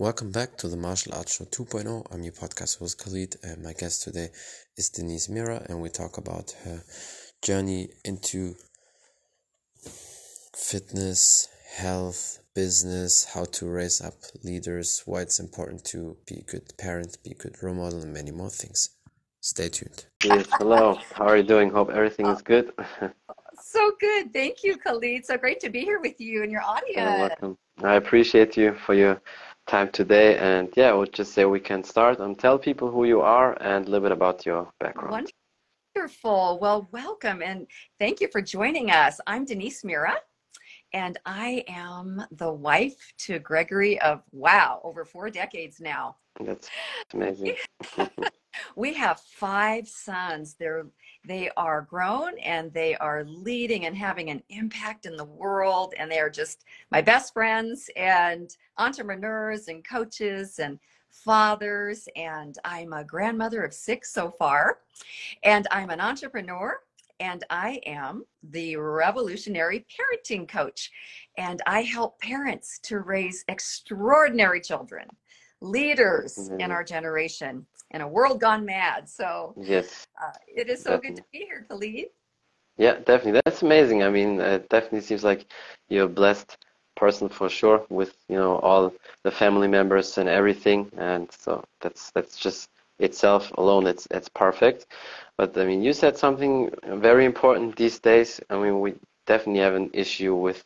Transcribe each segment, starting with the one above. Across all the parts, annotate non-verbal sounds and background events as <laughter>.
Welcome back to the Martial Arts Show 2.0. I'm your podcast host Khalid, and my guest today is Denise Mira, and we talk about her journey into fitness, health, business, how to raise up leaders, why it's important to be a good parent, be a good role model, and many more things. Stay tuned. Yes, hello. How are you doing? Hope everything is good. <laughs> so good. Thank you, Khalid. So great to be here with you and your audience. You're welcome. I appreciate you for your time today. And yeah, I would just say we can start and tell people who you are and a little bit about your background. Wonderful. Well, welcome and thank you for joining us. I'm Denise Mira, and I am the wife to Gregory of wow, over four decades now. That's amazing. <laughs> we have five sons. They're they are grown and they are leading and having an impact in the world and they are just my best friends and entrepreneurs and coaches and fathers and I'm a grandmother of 6 so far. And I'm an entrepreneur and I am the revolutionary parenting coach and I help parents to raise extraordinary children leaders mm-hmm. in our generation in a world gone mad. So yes, uh, it is so definitely. good to be here, Khalid. Yeah, definitely. That's amazing. I mean, it definitely seems like you're a blessed person for sure with you know all the family members and everything and so that's that's just itself alone it's it's perfect but i mean you said something very important these days i mean we definitely have an issue with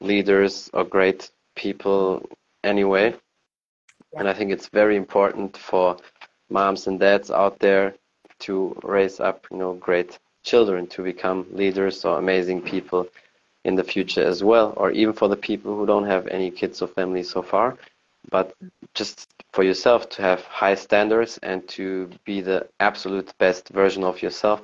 leaders or great people anyway. And i think it's very important for moms and dads out there to raise up, you know, great children to become leaders or amazing people in the future as well, or even for the people who don't have any kids or family so far, but just for yourself to have high standards and to be the absolute best version of yourself.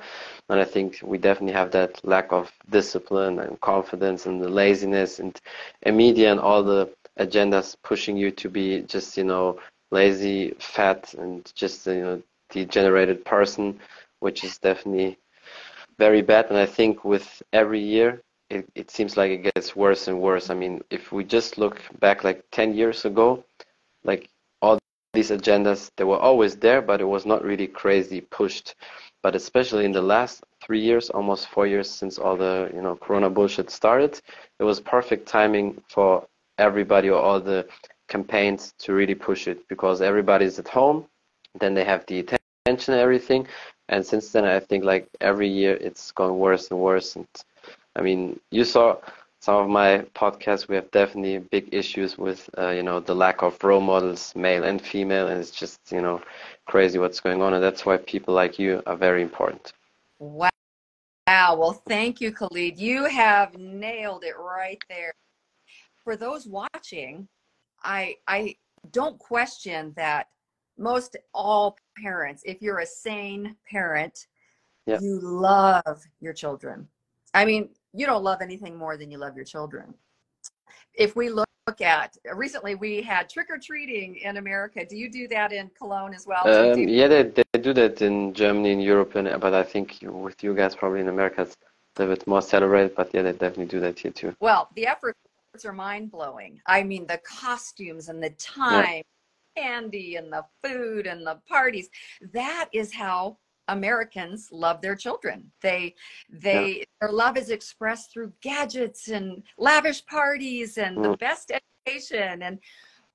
And I think we definitely have that lack of discipline and confidence and the laziness and, and media and all the agendas pushing you to be just, you know, lazy, fat, and just you know degenerated person, which is definitely very bad. And I think with every year, it, it seems like it gets worse and worse. I mean, if we just look back like 10 years ago, like these agendas, they were always there, but it was not really crazy pushed. But especially in the last three years, almost four years since all the you know Corona bullshit started, it was perfect timing for everybody or all the campaigns to really push it because everybody's at home then they have the attention and everything and since then i think like every year it's gone worse and worse and i mean you saw some of my podcasts we have definitely big issues with uh, you know the lack of role models male and female and it's just you know crazy what's going on and that's why people like you are very important wow wow well thank you khalid you have nailed it right there for those watching I I don't question that most all parents, if you're a sane parent, yep. you love your children. I mean, you don't love anything more than you love your children. If we look at recently, we had trick or treating in America. Do you do that in Cologne as well? Um, yeah, they, they do that in Germany, in Europe, and, but I think with you guys, probably in America, it's a little bit more celebrated. But yeah, they definitely do that here too. Well, the efforts are mind blowing. I mean, the costumes and the time, yeah. candy and the food and the parties. That is how Americans love their children. They they yeah. their love is expressed through gadgets and lavish parties and mm. the best education and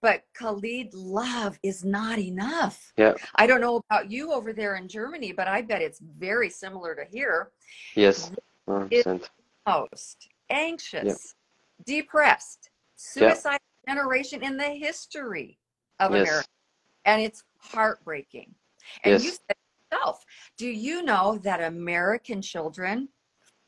but Khalid love is not enough. Yeah. I don't know about you over there in Germany, but I bet it's very similar to here. Yes. Most anxious, depressed, suicide yeah. generation in the history of yes. America. And it's heartbreaking. And yes. you said do you know that American children,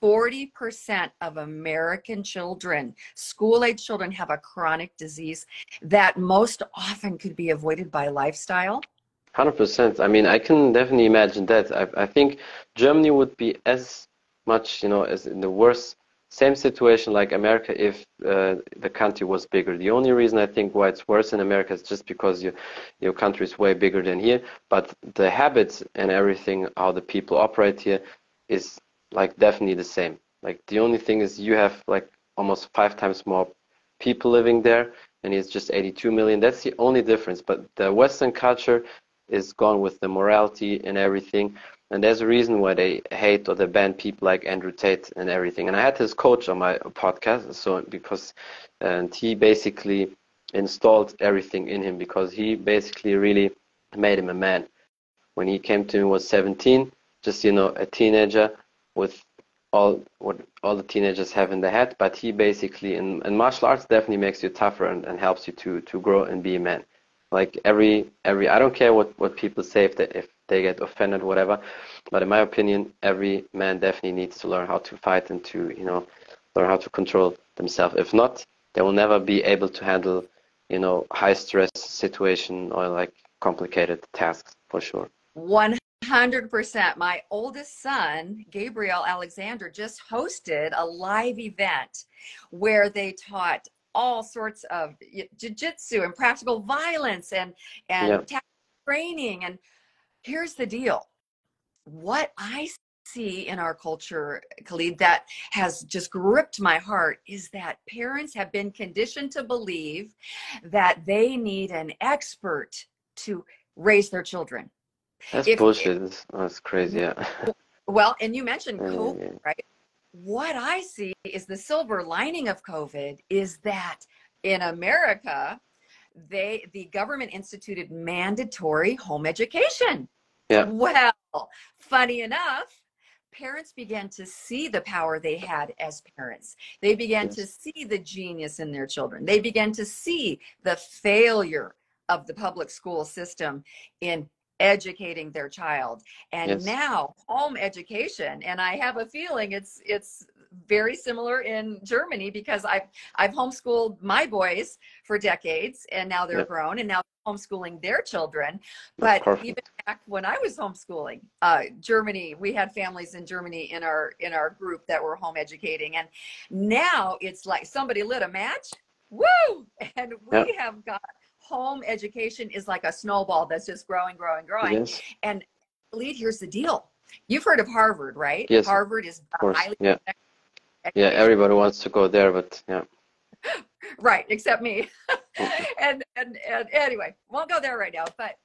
40% of American children, school age children, have a chronic disease that most often could be avoided by lifestyle? 100%. I mean, I can definitely imagine that. I, I think Germany would be as much, you know, as in the worst same situation like America if uh, the country was bigger. The only reason I think why it's worse in America is just because you, your country is way bigger than here. But the habits and everything, how the people operate here, is like definitely the same. Like the only thing is you have like almost five times more people living there, and it's just 82 million. That's the only difference. But the Western culture is gone with the morality and everything. And there's a reason why they hate or they ban people like Andrew Tate and everything. And I had his coach on my podcast, so because and he basically installed everything in him because he basically really made him a man. When he came to me was 17, just you know a teenager with all what all the teenagers have in their head. But he basically in, in martial arts definitely makes you tougher and, and helps you to to grow and be a man. Like every every I don't care what what people say if they if they get offended whatever, but in my opinion every man definitely needs to learn how to fight and to you know learn how to control themselves. If not, they will never be able to handle you know high stress situation or like complicated tasks for sure. 100%. My oldest son, Gabriel Alexander, just hosted a live event where they taught all sorts of jiu-jitsu and practical violence and and yeah. training and here's the deal what i see in our culture khalid that has just gripped my heart is that parents have been conditioned to believe that they need an expert to raise their children that's if, bullshit. If, That's crazy. Yeah. Well, and you mentioned <laughs> COVID, right? What I see is the silver lining of COVID is that in America, they the government instituted mandatory home education. Yeah. Well, funny enough, parents began to see the power they had as parents. They began yes. to see the genius in their children. They began to see the failure of the public school system in educating their child. And yes. now home education and i have a feeling it's it's very similar in germany because i've i've homeschooled my boys for decades and now they're grown and now homeschooling their children. But even back when i was homeschooling uh, germany we had families in germany in our in our group that were home educating and now it's like somebody lit a match woo! <laughs> And we yep. have got home education is like a snowball that's just growing, growing, growing. Yes. And lead, here's the deal. You've heard of Harvard, right? Yes. Harvard is highly yeah. Yeah, everybody wants to go there, but yeah. <laughs> right, except me. Mm. <laughs> and, and and anyway, won't go there right now. But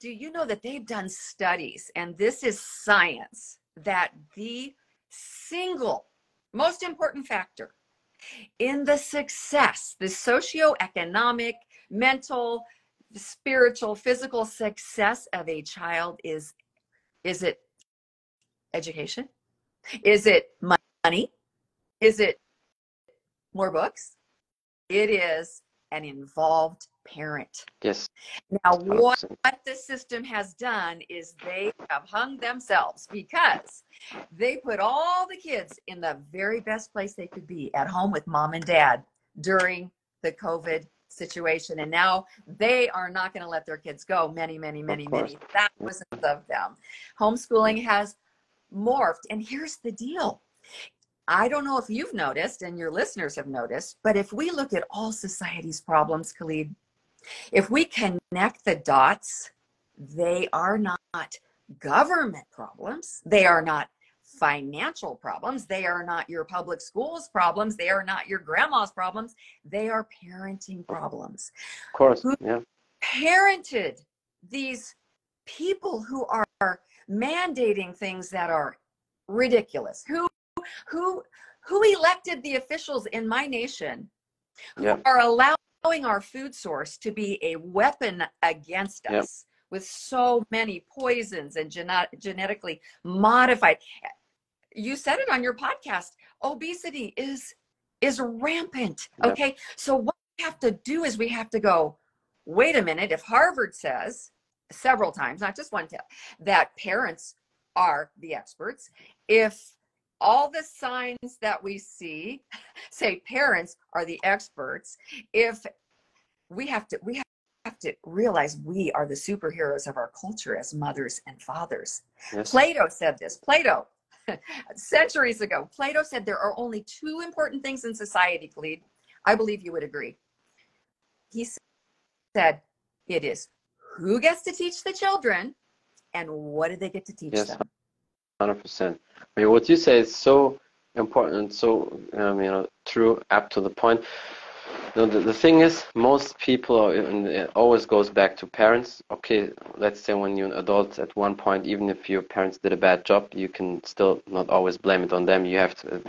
do you know that they've done studies, and this is science, that the single most important factor in the success, the socioeconomic mental, spiritual, physical success of a child is is it education? Is it money? Is it more books? It is an involved parent. Yes. Now, what, what the system has done is they have hung themselves because they put all the kids in the very best place they could be at home with mom and dad during the COVID situation and now they are not going to let their kids go. Many many many many. thousands of them. Homeschooling has morphed and here's the deal. I don't know if you've noticed and your listeners have noticed but if we look at all society's problems khalid if we connect the dots they are not government problems. They are not financial problems. They are not your public schools problems. They are not your grandma's problems. They are parenting problems. Of course, who yeah. Parented these people who are mandating things that are ridiculous. Who who who elected the officials in my nation who yep. are allowing our food source to be a weapon against us? Yep with so many poisons and genetically modified you said it on your podcast obesity is is rampant yep. okay so what we have to do is we have to go wait a minute if harvard says several times not just one time that parents are the experts if all the signs that we see <laughs> say parents are the experts if we have to we have to realize we are the superheroes of our culture as mothers and fathers yes. plato said this plato <laughs> centuries ago. Plato said there are only two important things in society, Khalid. I believe you would agree. He said it is who gets to teach the children and what do they get to teach yes, them? 100%. I mean, what you say is so important, so, um, you know, true, apt to the point. No, the, the thing is, most people are, always goes back to parents. Okay, let's say when you're an adult, at one point, even if your parents did a bad job, you can still not always blame it on them. You have to,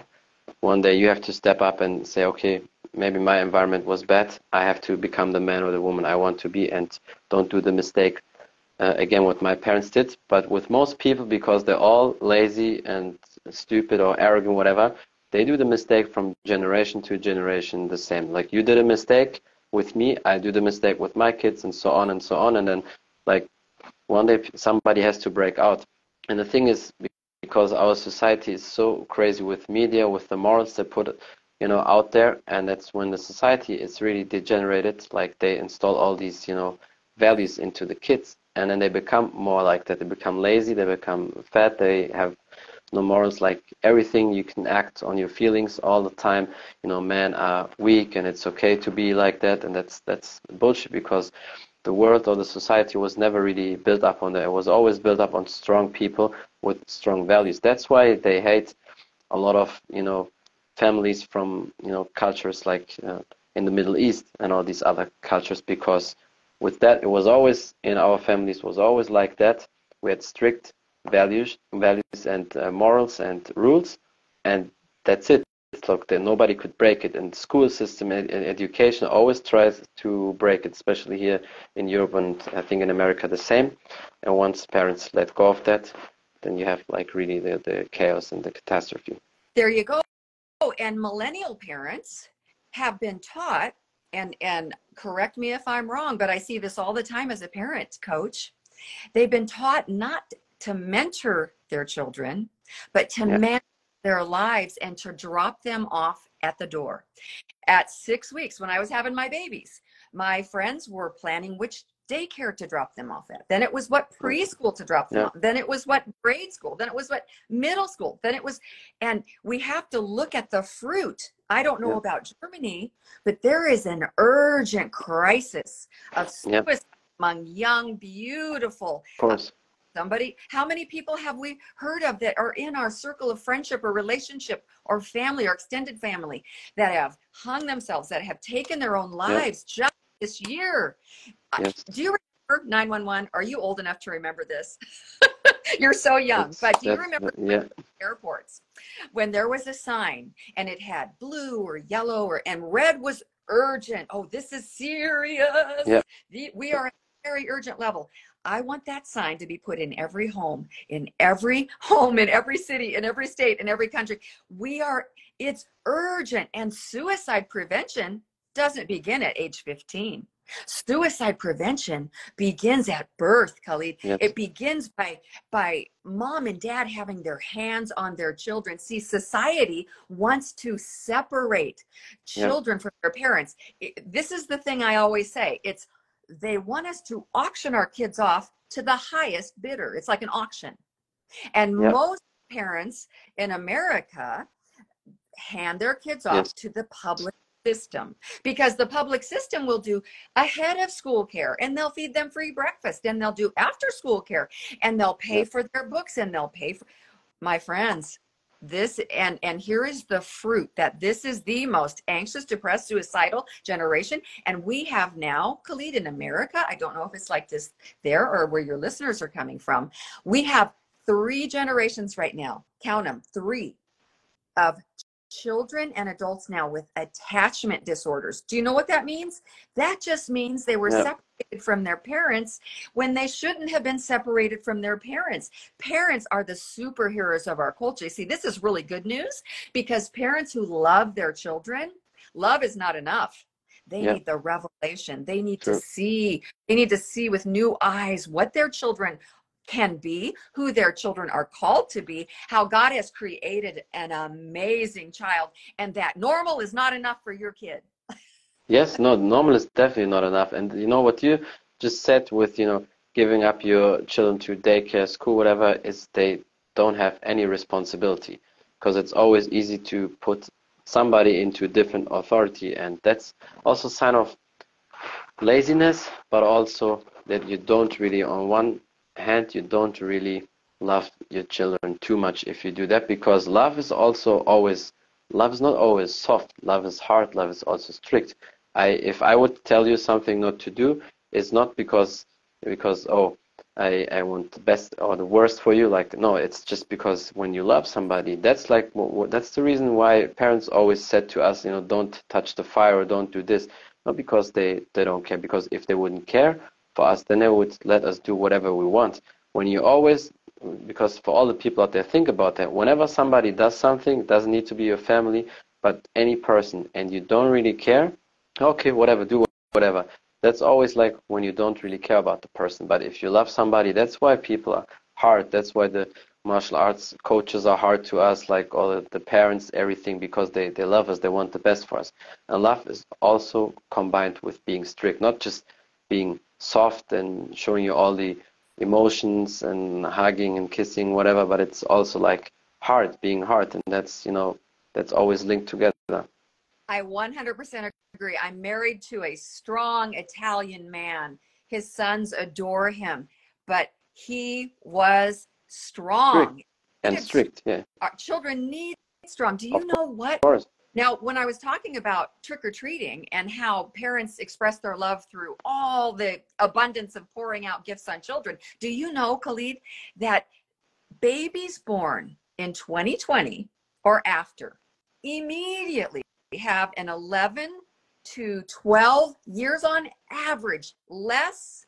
one day, you have to step up and say, okay, maybe my environment was bad. I have to become the man or the woman I want to be, and don't do the mistake uh, again what my parents did. But with most people, because they're all lazy and stupid or arrogant, whatever, they do the mistake from generation to generation the same. Like you did a mistake with me, I do the mistake with my kids, and so on and so on. And then, like, one day somebody has to break out. And the thing is, because our society is so crazy with media, with the morals they put, you know, out there, and that's when the society is really degenerated. Like they install all these, you know, values into the kids, and then they become more like that. They become lazy, they become fat, they have no morals like everything you can act on your feelings all the time. You know men are weak and it's okay to be like that and that's that's bullshit because the world or the society was never really built up on that. It was always built up on strong people with strong values. That's why they hate a lot of you know families from you know cultures like uh, in the middle east and all these other cultures because with that it was always in our families was always like that. We had strict values, values and uh, morals and rules, and that's it. It's like nobody could break it. And school system and education always tries to break it, especially here in Europe and I think in America the same. And once parents let go of that, then you have like really the, the chaos and the catastrophe. There you go. Oh, and millennial parents have been taught, and and correct me if I'm wrong, but I see this all the time as a parent coach. They've been taught not to mentor their children, but to yeah. manage their lives and to drop them off at the door. At six weeks, when I was having my babies, my friends were planning which daycare to drop them off at. Then it was what preschool to drop them yeah. off. Then it was what grade school. Then it was what middle school. Then it was, and we have to look at the fruit. I don't know yeah. about Germany, but there is an urgent crisis of suicide yeah. among young, beautiful, of course somebody? How many people have we heard of that are in our circle of friendship or relationship or family or extended family that have hung themselves that have taken their own lives just this year? Yes. do you remember 911 are you old enough to remember this? <laughs> You're so young it's, but do you remember yeah. airports when there was a sign and it had blue or yellow or and red was urgent? Oh this is serious. Yeah. we are at a very urgent level I want that sign to be put in every home, in every <laughs> home, in every city, in every state, in every country. We are, it's urgent. And suicide prevention doesn't begin at age 15. Suicide prevention begins at birth, Khalid. It begins by by mom and dad having their hands on their children. See, society wants to separate children from their parents. It, this is the thing I always say. It's they want us to auction our kids off to the highest bidder. It's like an auction. And yep. most parents in America hand their kids off yes. to the public system because the public system will do ahead of school care and they'll feed them free breakfast and they'll do after school care and they'll pay for their books and they'll pay for my friends this and and here is the fruit that this is the most anxious depressed suicidal generation. And we have now khalid in america i don't know if it's like this there or where your listeners are coming from we have three generations right now count them three of children and adults now with attachment disorders. Do you know what that means? That just means they were separated from their parents when they shouldn't have been separated from their parents. Parents are the superheroes of our culture. See, this is really good news because parents who love their children, love is not enough. They need the revelation. They need True. to see. They need to see with new eyes what their children can be, who their children are called to be, how God has created an amazing child, and that normal is not enough for your kid. yes, no, normal is definitely not enough. And you know what you just said with, you know, giving up your children to daycare, school, whatever, is they don't have any responsibility because it's always easy to put somebody into a different authority and that's also sign of laziness but also that you don't really on one hand you don't really love your children too much if you do that because love is also always love is not always soft love is hard love is also strict I if I would tell you something not to do, it's not because because oh I, I want the best or the worst for you. Like, no, it's just because when you love somebody, that's like, that's the reason why parents always said to us, you know, don't touch the fire or don't do this. Not because they, they don't care, because if they wouldn't care for us, then they would let us do whatever we want. When you always, because for all the people out there, think about that. Whenever somebody does something, it doesn't need to be your family, but any person, and you don't really care, okay, whatever, do whatever that's always like when you don't really care about the person. But if you love somebody, that's why people are hard. That's why the martial arts coaches are hard to us, like all the parents, everything, because they, they love us, they want the best for us. And love is also combined with being strict, not just being soft and showing you all the emotions and hugging and kissing, whatever, but it's also like hard, being hard. And that's, you know, that's always linked together. I 100% agree. I'm married to a strong Italian man. His sons adore him, but he was strong. Strict. And strict, yeah. Our children need strong. Do you know what? Now, when I was talking about trick or treating and how parents express their love through all the abundance of pouring out gifts on children, do you know, Khalid, that babies born in 2020 or after immediately have an 11 to 12 years on average less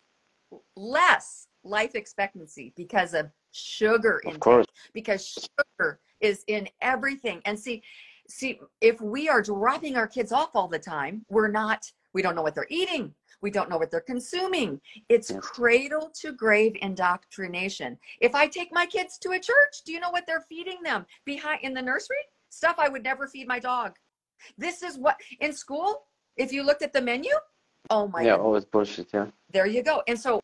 less life expectancy because of sugar intake. Of course. Because sugar is in everything. And see, see, if we are dropping our kids off all the time, we're not, we don't know what they're eating. We don't know what they're consuming. It's yes. cradle to grave indoctrination. If I take my kids to a church, do you know what they're feeding them behind in the nursery? Stuff I would never feed my dog. This is what in school, if you looked at the menu, oh my Yeah, always bullshit, yeah. There you go. And so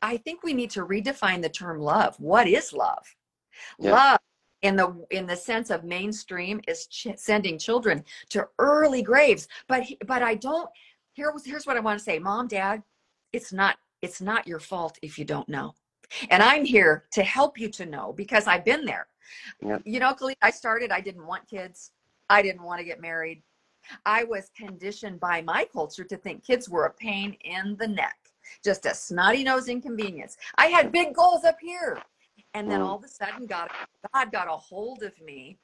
I think we need to redefine the term love. What is love? Yeah. Love in the in the sense of mainstream is ch- sending children to early graves. But but I don't here here's what I want to say. Mom, dad, it's not it's not your fault if you don't know. And I'm here to help you to know because I've been there. Yeah. You know, Khalid, I started, I didn't want kids. I didn't want to get married. I was conditioned by my culture to think kids were a pain in the neck, just a snotty nose inconvenience. I had big goals up here. And then mm. all of a sudden, God, God got a hold of me.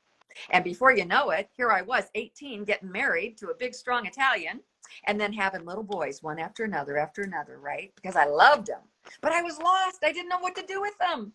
And before you know it, here I was, 18, getting married to a big, strong Italian, and then having little boys, one after another, after another, right? Because I loved them. But I was lost. I didn't know what to do with them.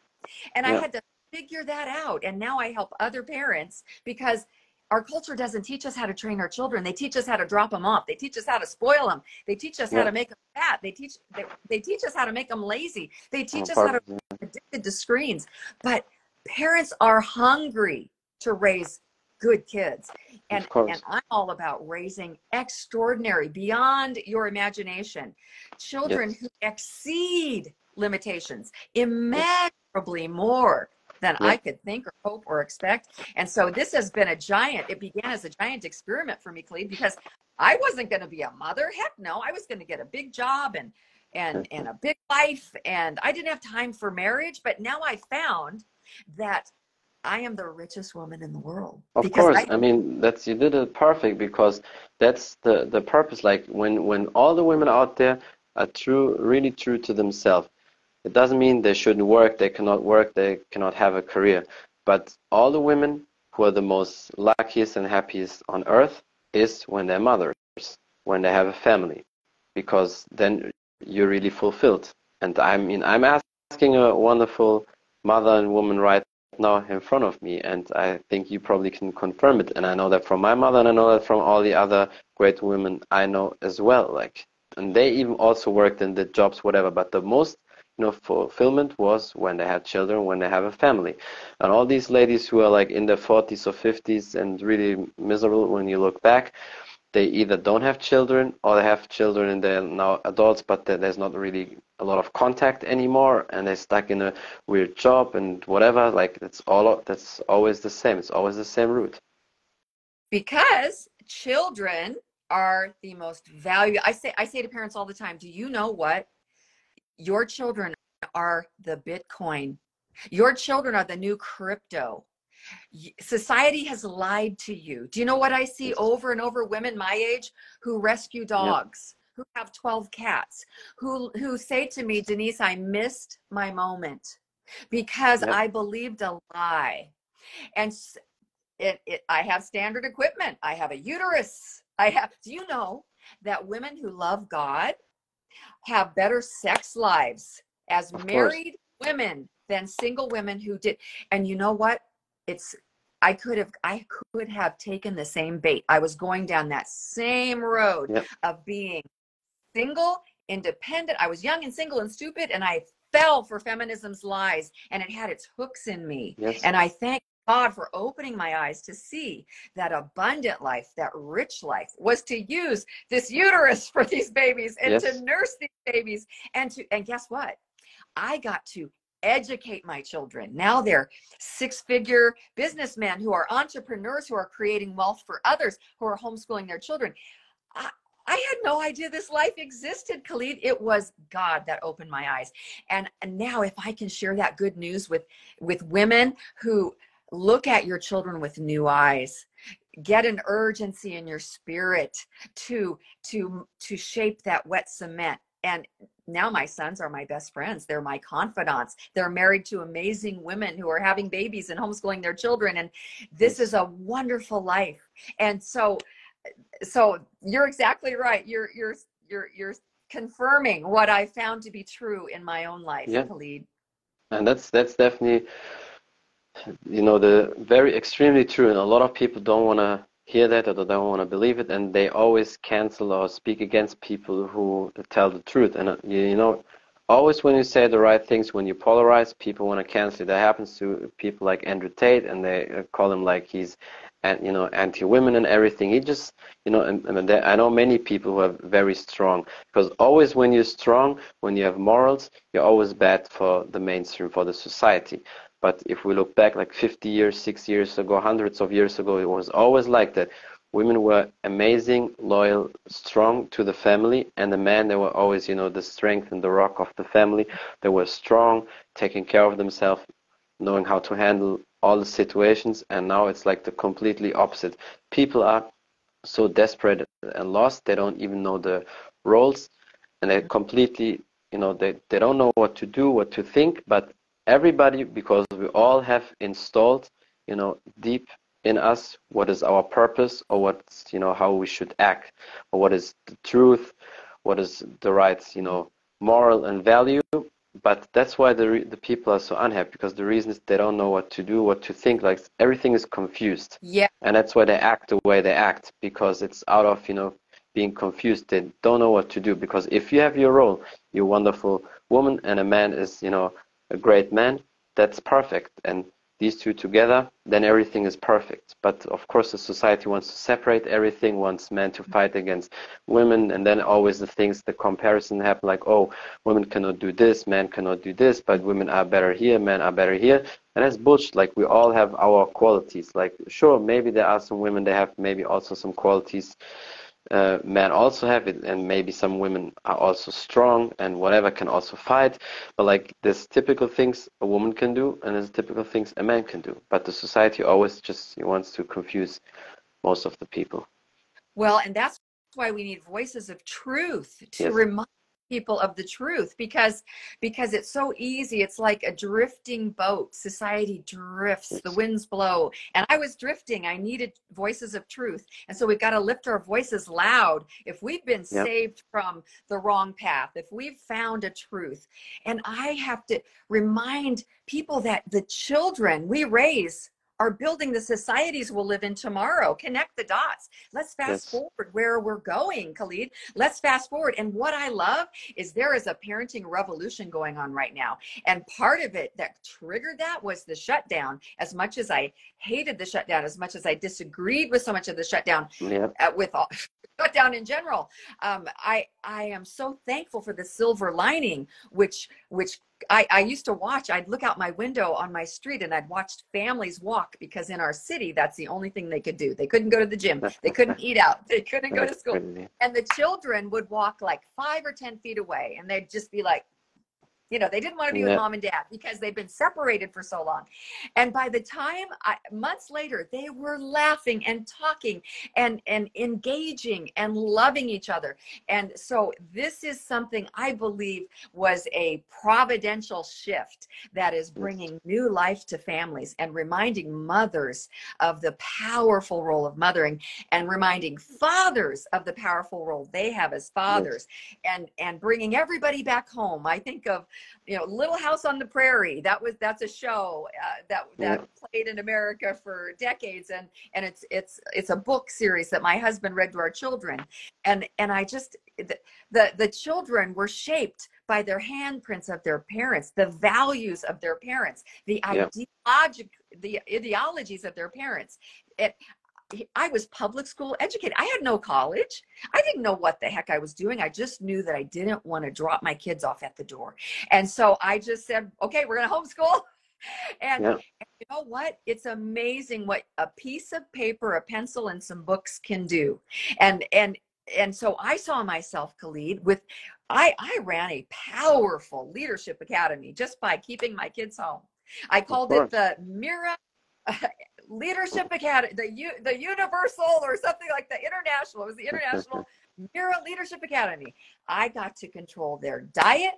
And yeah. I had to figure that out. And now I help other parents because our culture doesn't teach us how to train our children. They teach us how to drop them off. They teach us how to spoil them. They teach us yeah. how to make them fat. They teach they, they teach us how to make them lazy. They teach us how to be addicted to screens. But parents are hungry to raise good kids. And, and I'm all about raising extraordinary, beyond your imagination, children yes. who exceed limitations immeasurably more than yeah. I could think or hope or expect. And so this has been a giant, it began as a giant experiment for me, Khalid, because I wasn't going to be a mother. Heck no, I was going to get a big job and and and a big life and I didn't have time for marriage, but now I found that I am the richest woman in the world. Of course, I, I, mean that's you did it perfect because that's the the purpose. Like when when all the women out there are true, really true to themselves, it doesn't mean they shouldn't work, they cannot work, they cannot have a career. But all the women who are the most luckiest and happiest on earth is when they're mothers, when they have a family, because then you're really fulfilled. And I mean, I'm asking a wonderful mother and woman right now in front of me, and I think you probably can confirm it. And I know that from my mother, and I know that from all the other great women I know as well. Like, and they even also worked in the jobs, whatever. But the most you know, fulfillment was when they had children, when they have a family. And all these ladies who are like in their 40s or 50s and really miserable when you look back, they either don't have children or they have children and they're now adults, but there's not really a lot of contact anymore and they're stuck in a weird job and whatever. Like it's all, that's always the same. It's always the same route. Because children are the most valuable. I say, I say to parents all the time, do you know what your children are the Bitcoin. Your children are the new crypto. society has lied to you. Do you know what I see over and over? Women my age who rescue dogs, yep. who have 12 cats, who, who say to me, Denise, I missed my moment because yep. I believed a lie. And it, it, I have standard equipment. I have a uterus. I have, do you know that women who love God have better sex lives as of married course. women than single women who did? And you know what? It's, I could have, I could have taken the same bait. I was going down that same road yep. of being single, independent. I was young and single and stupid, and I fell for feminism's lies and it had its hooks in me. Yes. And I thank God for opening my eyes to see that abundant life, that rich life was to use this uterus <laughs> for these babies and yes. to nurse these babies and to and guess what? I got to educate my children. Now they're six figure businessmen who are entrepreneurs who are creating wealth for others who are homeschooling their children. I, I had no idea this life existed, Khalid. It was God that opened my eyes. And, and now if I can share that good news with with women who look at your children with new eyes. Get an urgency in your spirit to to to shape that wet cement. And now my sons are my best friends. They're my confidants. They're married to amazing women who are having babies and homeschooling their children. And this is a wonderful life. And so so you're exactly right. You're you're you're you're confirming what i found to be true in my own life yeah. Khalid. and that's that's definitely you know the very extremely true and a lot of people don't want to hear that or they don't want to believe it and they always cancel or speak against people who tell the truth. And uh, you know always when you say the right things when you polarize people want to cancel. It that happens to people like andrew tate and they uh, call him like he's and you know anti-women and everything. He just you know and, and i know many people who are very strong because always when you're strong when you have morals you're always bad for the mainstream for the society but if we look back like 50 years, six years ago, hundreds of years ago, it was always like that. Women were amazing, loyal, strong to the family, and the men, they were always, you know, the strength and the rock of the family. They were strong, taking care of themselves, knowing how to handle all the situations, and now it's like the completely opposite. People are so desperate and lost, they don't even know the roles, and they completely, you know, they, they don't know what to do, what to think, but everybody because we all have installed you know deep in us what is our purpose or what's you know how we should act or what is the truth what is the right you know moral and value. But that's why the the people are so unhappy because the reason is they don't know what to do what to think like everything is confused. Yeah. And that's why they act the way they act because it's out of you know being confused. They don't know what to do because if you have your role you're a wonderful woman and a man is you know a great man, that's perfect. And these two together, then everything is perfect. But of course, the society wants to separate everything, wants men to mm-hmm. fight against women, and then always the things, the comparison happen like, oh, women cannot do this, men cannot do this, but women are better here, men are better here. And that's bullshit. Like, we all have our qualities. Like, sure, maybe there are some women, they have maybe also some qualities uh, men also have it and maybe some women are also strong and whatever can also fight. But like there's typical things a woman can do and there's typical things a man can do. But the society always just wants to confuse most of the people. Well and that's why we need voices of truth to yes. remind people of the truth because because it's so easy. It's like a drifting boat. Society drifts. The winds blow. And i was drifting. I needed voices of truth. And so we've got to lift our voices loud. If we've been yep. saved from the wrong path if we've found a truth and i have to remind people that the children we raise are building the societies we'll live in tomorrow. Connect the dots. Let's fast yes. forward where we're going, Khalid. Let's fast forward. And what I love is there is a parenting revolution going on right now. And part of it that triggered that was the shutdown. As much as I hated the shutdown, as much as I disagreed with so much of the shutdown, yep. uh, with all, shutdown in general. Um, I I am so thankful for the silver lining, which which I, I used to watch. I'd look out my window on my street and I'd watch families walk because in our city that's the only thing they could do. They couldn't go to the gym. They couldn't eat out. They couldn't go to school. And the children would walk like five or ten feet away, and they'd just be like You know, they didn't want to be yeah. with mom and dad because they've been separated for so long. And by the time I, months later, they were laughing and talking and and engaging and loving each other. And so this is something I believe was a providential shift that is bringing new life to families and reminding mothers of the powerful role of mothering and reminding fathers of the powerful role they have as fathers and and bringing everybody back home. I think of you know Little House on the Prairie. That was that's a show uh, that that yeah. played in America for decades, and and it's it's it's a book series that my husband read to our children, and and I just the the, the children were shaped by their handprints of their parents, the values of their parents, the yeah. ideologic the ideologies of their parents. It, I was public school educated. I had no college. I didn't know what the heck I was doing. I just knew that I didn't want to drop my kids off at the door. And so I just said, okay, we're going to homeschool. <laughs> And, yeah. and, you know what? It's amazing what a piece of paper, a pencil, and some books can do. And and and so I saw myself, Khalid, with I I ran a powerful leadership academy just by keeping my kids home. I called it the Mira <laughs> Leadership Academy, the U, the Universal or something like the International. It was the International <laughs> Mira Leadership Academy. I got to control their diet,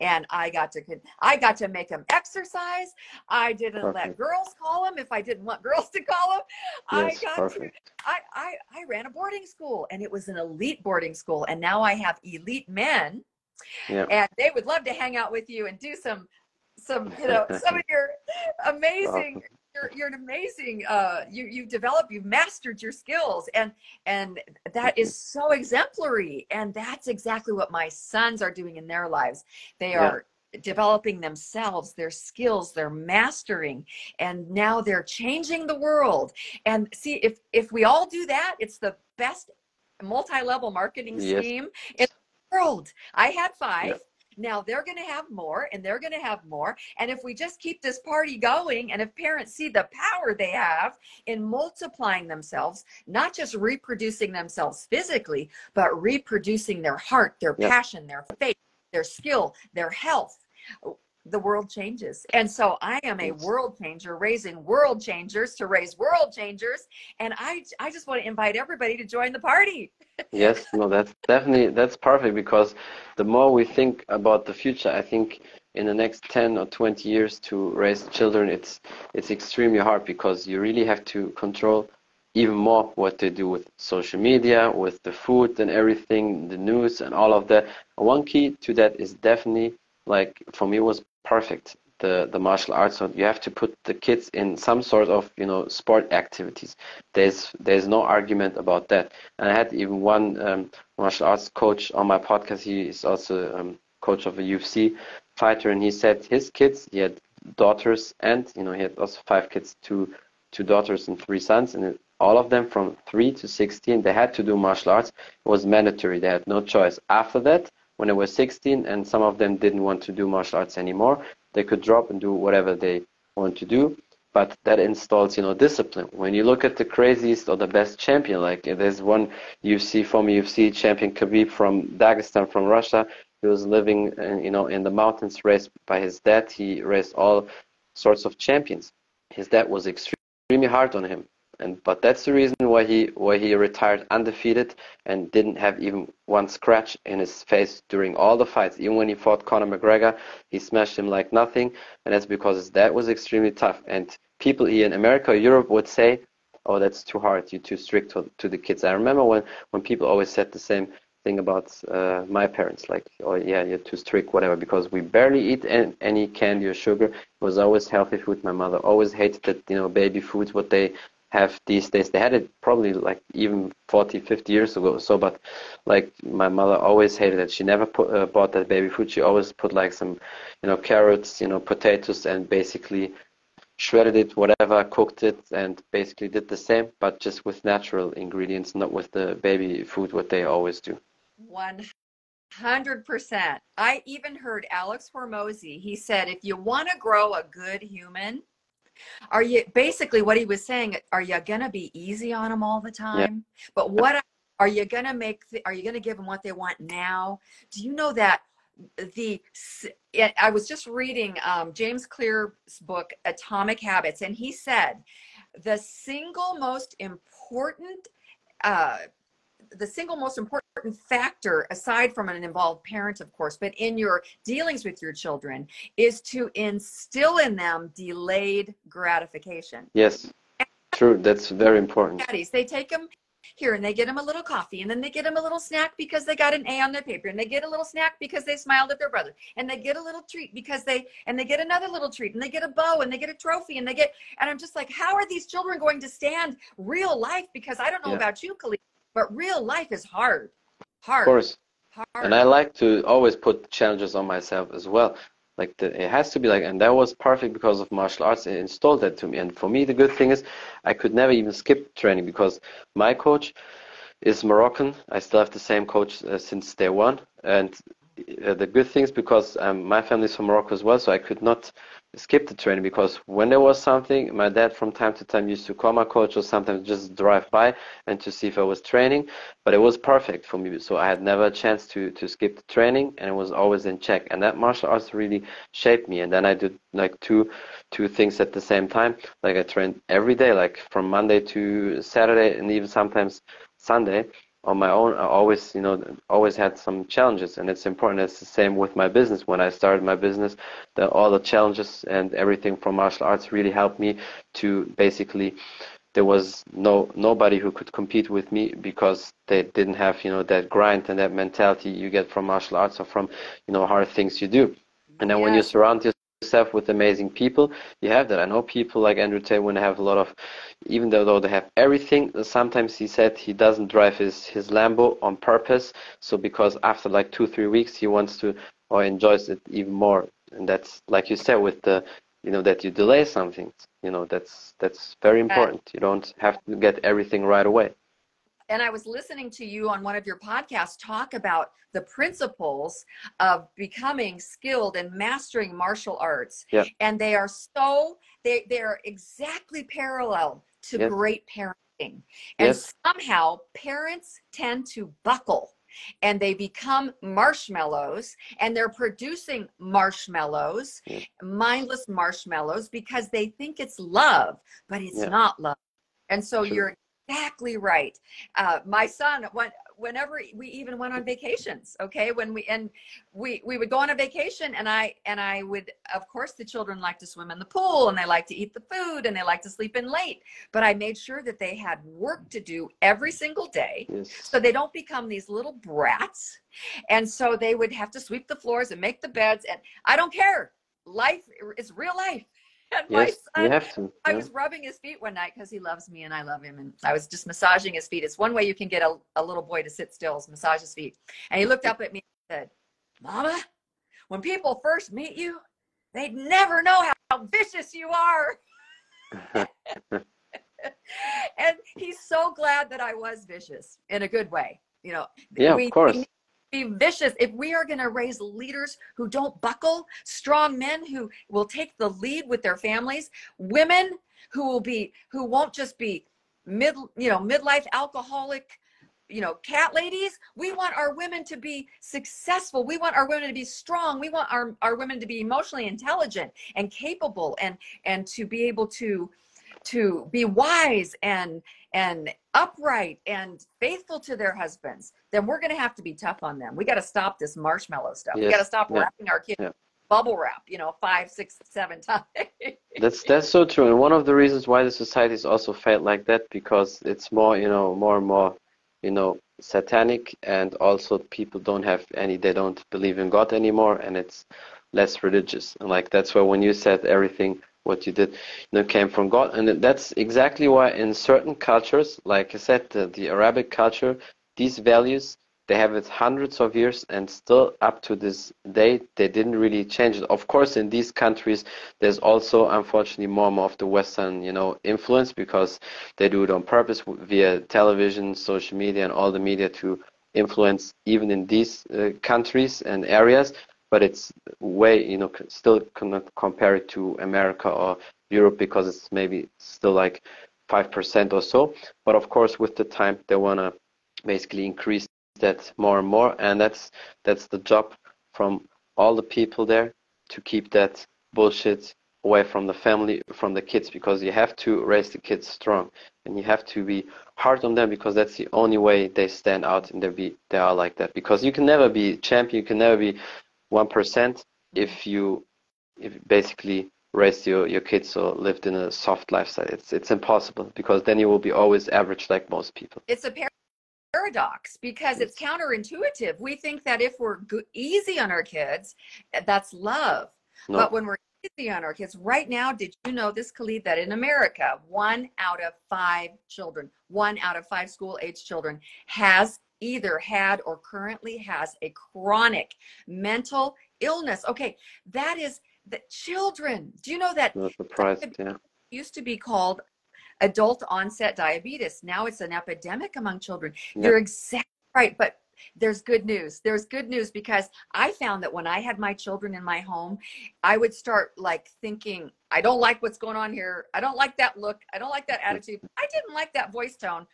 and I got to I got to make them exercise. I didn't perfect. let girls call them if I didn't want girls to call them. Yes, I got perfect. to I, I I ran a boarding school and it was an elite boarding school and now I have elite men. Yeah. And they would love to hang out with you and do some some you know some of <laughs> your amazing you're, you're an amazing uh, you you developed you've mastered your skills and and that is so exemplary and that's exactly what my sons are doing in their lives. They are yeah. developing themselves their skills they're mastering and now they're changing the world. And see if if we all do that it's the best multi-level marketing yes. scheme in the world. I had five now they're going to have more and they're going to have more. And if we just keep this party going, and if parents see the power they have in multiplying themselves, not just reproducing themselves physically, but reproducing their heart, their passion, their faith, their skill, their health the world changes. And so I am a world changer, raising world changers to raise world changers. And I, I just want to invite everybody to join the party. Yes, no, that's definitely, that's perfect because the more we think about the future, I think in the next 10 or 20 years to raise children, it's, it's extremely hard because you really have to control even more what they do with social media, with the food and everything, the news and all of that. One key to that is definitely like for me was perfect the the martial arts so you have to put the kids in some sort of you know sport activities. There's there's no argument about that. And i had even one um, martial arts coach on my podcast. He is also um, coach of a ufc fighter and he said his kids he had daughters and you know he had also five kids two two daughters and three sons and all of them from 3 to 16 they had to do martial arts. It was mandatory. They had no choice. After that when they were 16 and some of them didn't want to do martial arts anymore they could drop and do whatever they want to do. But that installs you know discipline. When you look at the craziest or the best champion like there's one UFC former UFC champion Khabib from Dagestan from Russia he was living in, you know in the mountains raised by his dad. He raised all sorts of champions. His dad was extremely hard on him and but that's the reason why he why he retired undefeated and didn't have even one scratch in his face during all the fights. Even when he fought Conor McGregor, he smashed him like nothing, and that's because that was extremely tough. And people here in America, or Europe would say, "Oh, that's too hard. You're too strict to, to the kids." I remember when when people always said the same thing about uh, my parents, like, "Oh, yeah, you're too strict, whatever," because we barely eat any, any candy or sugar. It was always healthy food. My mother always hated that, you know, baby foods, what they have these days. They had it probably like even 40, 50 years ago. So, but like my mother always hated it. She never put, uh, bought that baby food. She always put like some, you know, carrots, you know, potatoes, and basically shredded it, whatever, cooked it, and basically did the same, but just with natural ingredients, not with the baby food what they always do. One hundred percent. I even heard Alex Hormozi. He said, if you want to grow a good human are you basically what he was saying? Are you gonna be easy on them all the time? Yeah. But what are you gonna make? are you gonna give them what they want now? Do you know that the I was just reading um, James Clear's book Atomic Habits, and he said the single most important uh, the single most important factor aside from an involved parent of course but in your dealings with your children is to instill in them delayed gratification. Yes. True. That's very important. Daddies they take them here and they get them a little coffee and then they get them a little snack because they got an A on their paper and they get a little snack because they smiled at their brother and they get a little treat because they and they get another little treat and they get a bow and they get a trophy and they get and I'm just like how are these children going to stand real life? Because I don't know yeah. about you Khalid but real life is hard. Hard. Of course. Hard. and I like to always put challenges on myself as well. Like the, it has to be like and that was perfect because of martial arts it installed that to me. And for me the good thing is i could never even skip training because my coach is moroccan. I still have the same coach uh, since day one. And uh, the good things because um, my family is from Morocco as well, so I could not skip the training because when there was something, my dad from time to time used to call my coach or sometimes just drive by and to see if I was training. But it was perfect for me, so I had never a chance to to skip the training, and it was always in check. And that martial arts really shaped me. And then I did like two two things at the same time. Like I trained every day, like from Monday to Saturday, and even sometimes Sunday on my own, I always, you know, always had some challenges, and it's important. It's the same with my business. When I started my business, the, all the challenges and everything from martial arts really helped me to basically. There was no nobody who could compete with me because they didn't have, you know, that grind and that mentality you get from martial arts or from, you know, hard things you do. And then when you surround yourself yourself with amazing people, you have that. I know people like Andrew Tate when they have a lot of, even though they have everything, sometimes he said he doesn't drive his, his Lambo on purpose. So because after like two, three weeks, he wants to or enjoys it even more. And that's like you said with the, you know, that you delay something, you know, that's, that's very important. You don't have to get everything right away and I was listening to you on one of your podcasts talk about the principles of becoming skilled and mastering martial arts. Yeah. And they are so they they're exactly parallel to yeah. great parenting. And yes. somehow parents tend to buckle and they become marshmallows and they're producing marshmallows, yeah. mindless marshmallows because they think it's love, but it's not love. And so True. you're exactly right. Uh, my son, when, whenever we even went on vacations, okay, when we and we we would go on a vacation, and I and I would, of course, the children like to swim in the pool, and they like to eat the food, and they like to sleep in late. But I made sure that they had work to do every single day, yes. so they don't become these little brats. And so they would have to sweep the floors and make the beds, and I don't care. Life is real life <laughs> and yes, my son, to. Yeah. I was rubbing his feet one night because he loves me and I love him. And I was just massaging his feet. It's one way you can get a, a little boy to sit still is massage his feet. And he looked up at me and said, Mama, when people first meet you, they'd never know how, how vicious you are. <laughs> <laughs> and he's so glad that I was vicious in a good way. You know, yeah, we, of course. Be vicious. If we are going to raise leaders who don't buckle strong men who will take the lead with their families women who will be who won't just be mid you know midlife alcoholic you know cat ladies we want our women to be successful. We want our women to be strong. We want our, our women to be emotionally intelligent and capable and and to be able to to be wise and and upright and faithful to their husbands, then we're going to have to be tough on them. We got to stop this marshmallow stuff. Yes. We got to stop yeah. wrapping our kids. Yeah. Bubble wrap, you know, five, six, seven <laughs> times. that's that's so true, and one of the reasons why the societies also felt like that because it's more, you know, more and more, you know, satanic, and also people don't have any, they don't believe in God anymore, and it's less religious. And like that's why when you said everything what you did you know, came from God. And that's exactly why in certain cultures, like I said, the, the Arabic culture, these values, they have it hundreds of years and still up to this day, they didn't really change it. Of course, in these countries, there's also, unfortunately, more and more of the Western, you know, influence because they do it on purpose via television, social media, and all the media to influence even in these uh, countries and areas but it's way you know still cannot compare it to America or Europe because it's maybe still like five percent or so. But of course, with the time, they wanna basically increase that more and more, and that's that's the job from all the people there to keep that bullshit away from the family, from the kids, because you have to raise the kids strong and you have to be hard on them because that's the only way they stand out and they be they are like that. Because you can never be champion, you can never be one percent if you if basically raised your, your kids or lived in a soft lifestyle. It's it's impossible because then you will be always average like most people. It's a paradox because it's counterintuitive. We think that if we're easy on our kids, eh, that's love. No. But when we're easy on our kids, right now, did you know this, Khalid, that in America, one out of five children, one out of five school age children has either had or currently has a chronic mental illness. Okay, that is the children. Do you know that? Yeah. Used to be called adult onset diabetes. Now it's an epidemic among children. Yep. You're exactly right. But there's good news. There's good news because I found that when I had my children in my home, I would start like thinking, I don't like what's going on here. I don't like that look. I don't like that mm-hmm. attitude. I didn't like that voice tone.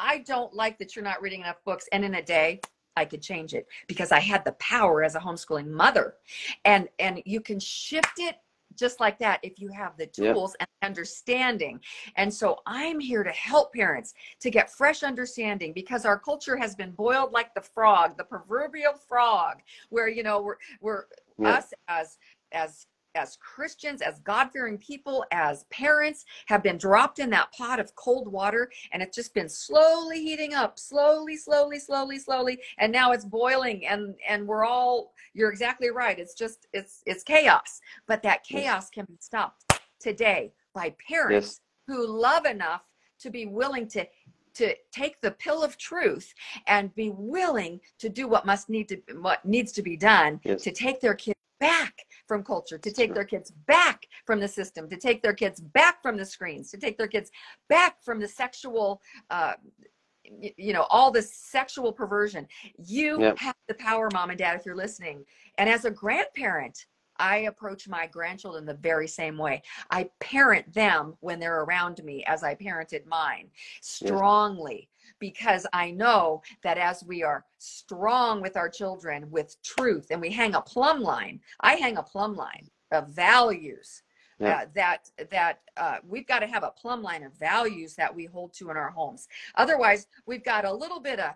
I don't like that you're not reading enough books. And in a day, I could change it because I had the power as a homeschooling mother. And and you can shift it just like that if you have the tools and understanding. And so I'm here to help parents to get fresh understanding because our culture has been boiled like the frog, the proverbial frog, where you know we're we're us as as as Christians, as God fearing people, as parents, have been dropped in that pot of cold water and it's just been slowly heating up, slowly, slowly, slowly, slowly. And now it's boiling and, and we're all, you're exactly right. It's just, it's, it's chaos. But that chaos can be stopped today by parents yes. who love enough to be willing to to take the pill of truth and be willing to do what must need to what needs to be done yes. to take their kids back from culture, to take their kids back from the system, to take their kids back from the screens, to take their kids back from the sexual, uh, you know, all the sexual perversion. You yep. have the power, mom and dad, if you're listening. And as a grandparent, I approach my grandchildren the very same way. I parent them when they're around me as I parented mine strongly because I know that as we are strong with our children with truth and we hang a plumb line, I hang a plumb line of values. Yeah. Uh, that that uh, we've got to have a plumb line of values that we hold to in our homes. Otherwise, we've got a little bit of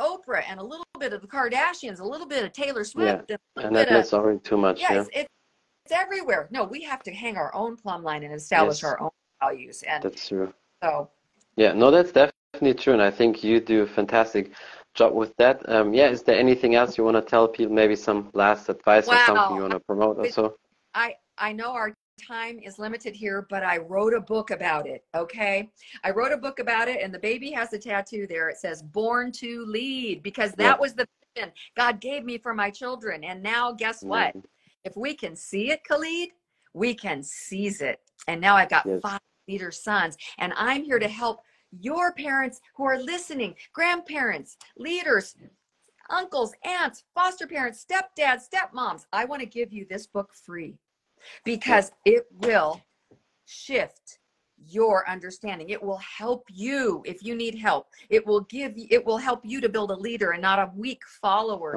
Oprah and a little bit of the Kardashians, a little bit of Taylor Swift, yeah. and, and that's already too much. Yeah, yeah. It's, it's, everywhere. No, we have to hang our own plumb line and establish yes. our own values. And that's true. So. Yeah, no, that's definitely definitely true, and I think you do a fantastic job with that. Um, yeah, is there anything else you want to tell people? Maybe some last advice or something you want to promote also? I I know our time is limited here, but I wrote a book about it. Okay, I wrote a book about it, and the baby has a tattoo there. It says "Born to Lead" because that yeah. was the vision God gave me for my children. And now, guess what? Mm. If we can see it, Khalid, we can seize it. And now I've got yes. five leader sons, and I'm here to help your parents who are listening, grandparents, leaders, uncles, aunts, foster parents, stepdads, stepmoms. I want to give you this book free because it will shift your understanding it will help you if you need help it will give you it will help you to build a leader and not a weak follower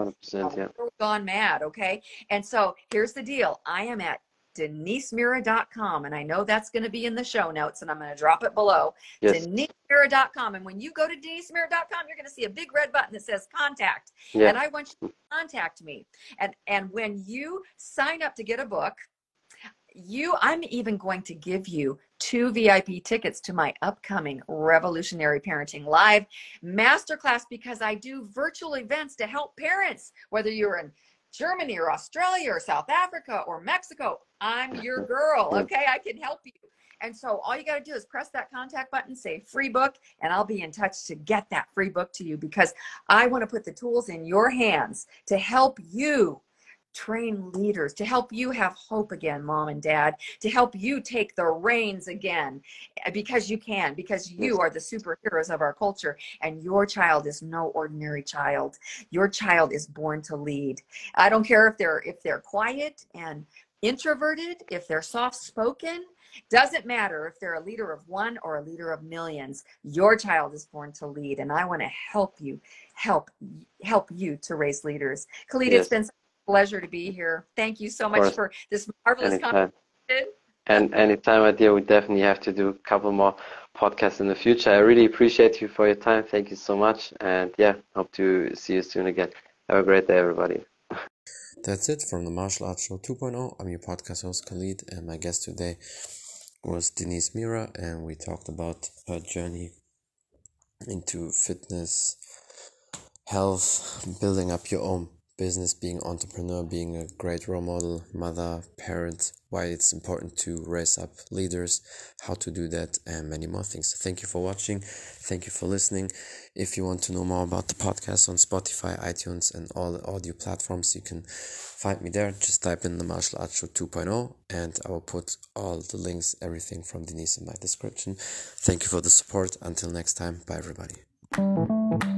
yeah. gone mad okay and so here's the deal i am at denisemira.com. And I know that's going to be in the show notes and I'm going to drop it below. Yes. denisemira.com. And when you go to denisemira.com, you're going to see a big red button that says contact. Yes. And I want you to contact me. And, and when you sign up to get a book, you i'm even going to give you two vip tickets to my upcoming revolutionary parenting live masterclass because i do virtual events to help parents whether you're in Germany or Australia or South Africa or Mexico, I'm your <laughs> girl. Okay, I can help you. And so all you got to do is press that contact button, say free book, and I'll be in touch to get that free book to you because I want to put the tools in your hands to help you train leaders to help you have hope again, mom and dad, to help you take the reins again eh, because you can, because you are the superheroes of our culture and your child is no ordinary child. Your child is born to lead. I don't care if they're if they're quiet and introverted, if they're soft spoken, doesn't matter if they're a leader of one or a leader of millions. Your child is born to lead and I want to help you help help you to raise leaders. Khalid, yes. it's been pleasure to be here. Thank you so much for this marvelous Anytime. conversation. And anytime, idea, we definitely have to do a couple more podcasts in the future. I really appreciate you for your time. Thank you so much. And yeah, hope to see you soon again. Have a great day, everybody. <laughs> That's it from the Martial Arts Show 2.0. I'm your podcast host Khalid, and my guest today was Denise Mira, and we talked about her journey into fitness, health, building up your own business, being entrepreneur, being a great role model, mother, parent, why it's important to raise up leaders, how to do that, and many more things. Thank you for watching. Thank you for listening. If you want to know more about the podcast on Spotify, iTunes, and all the audio platforms, you can find me there. Just type in the Martial Arts Show 2.0 and I will put all the links, everything from Denise in my description. Thank you for the support. Until next time, bye everybody.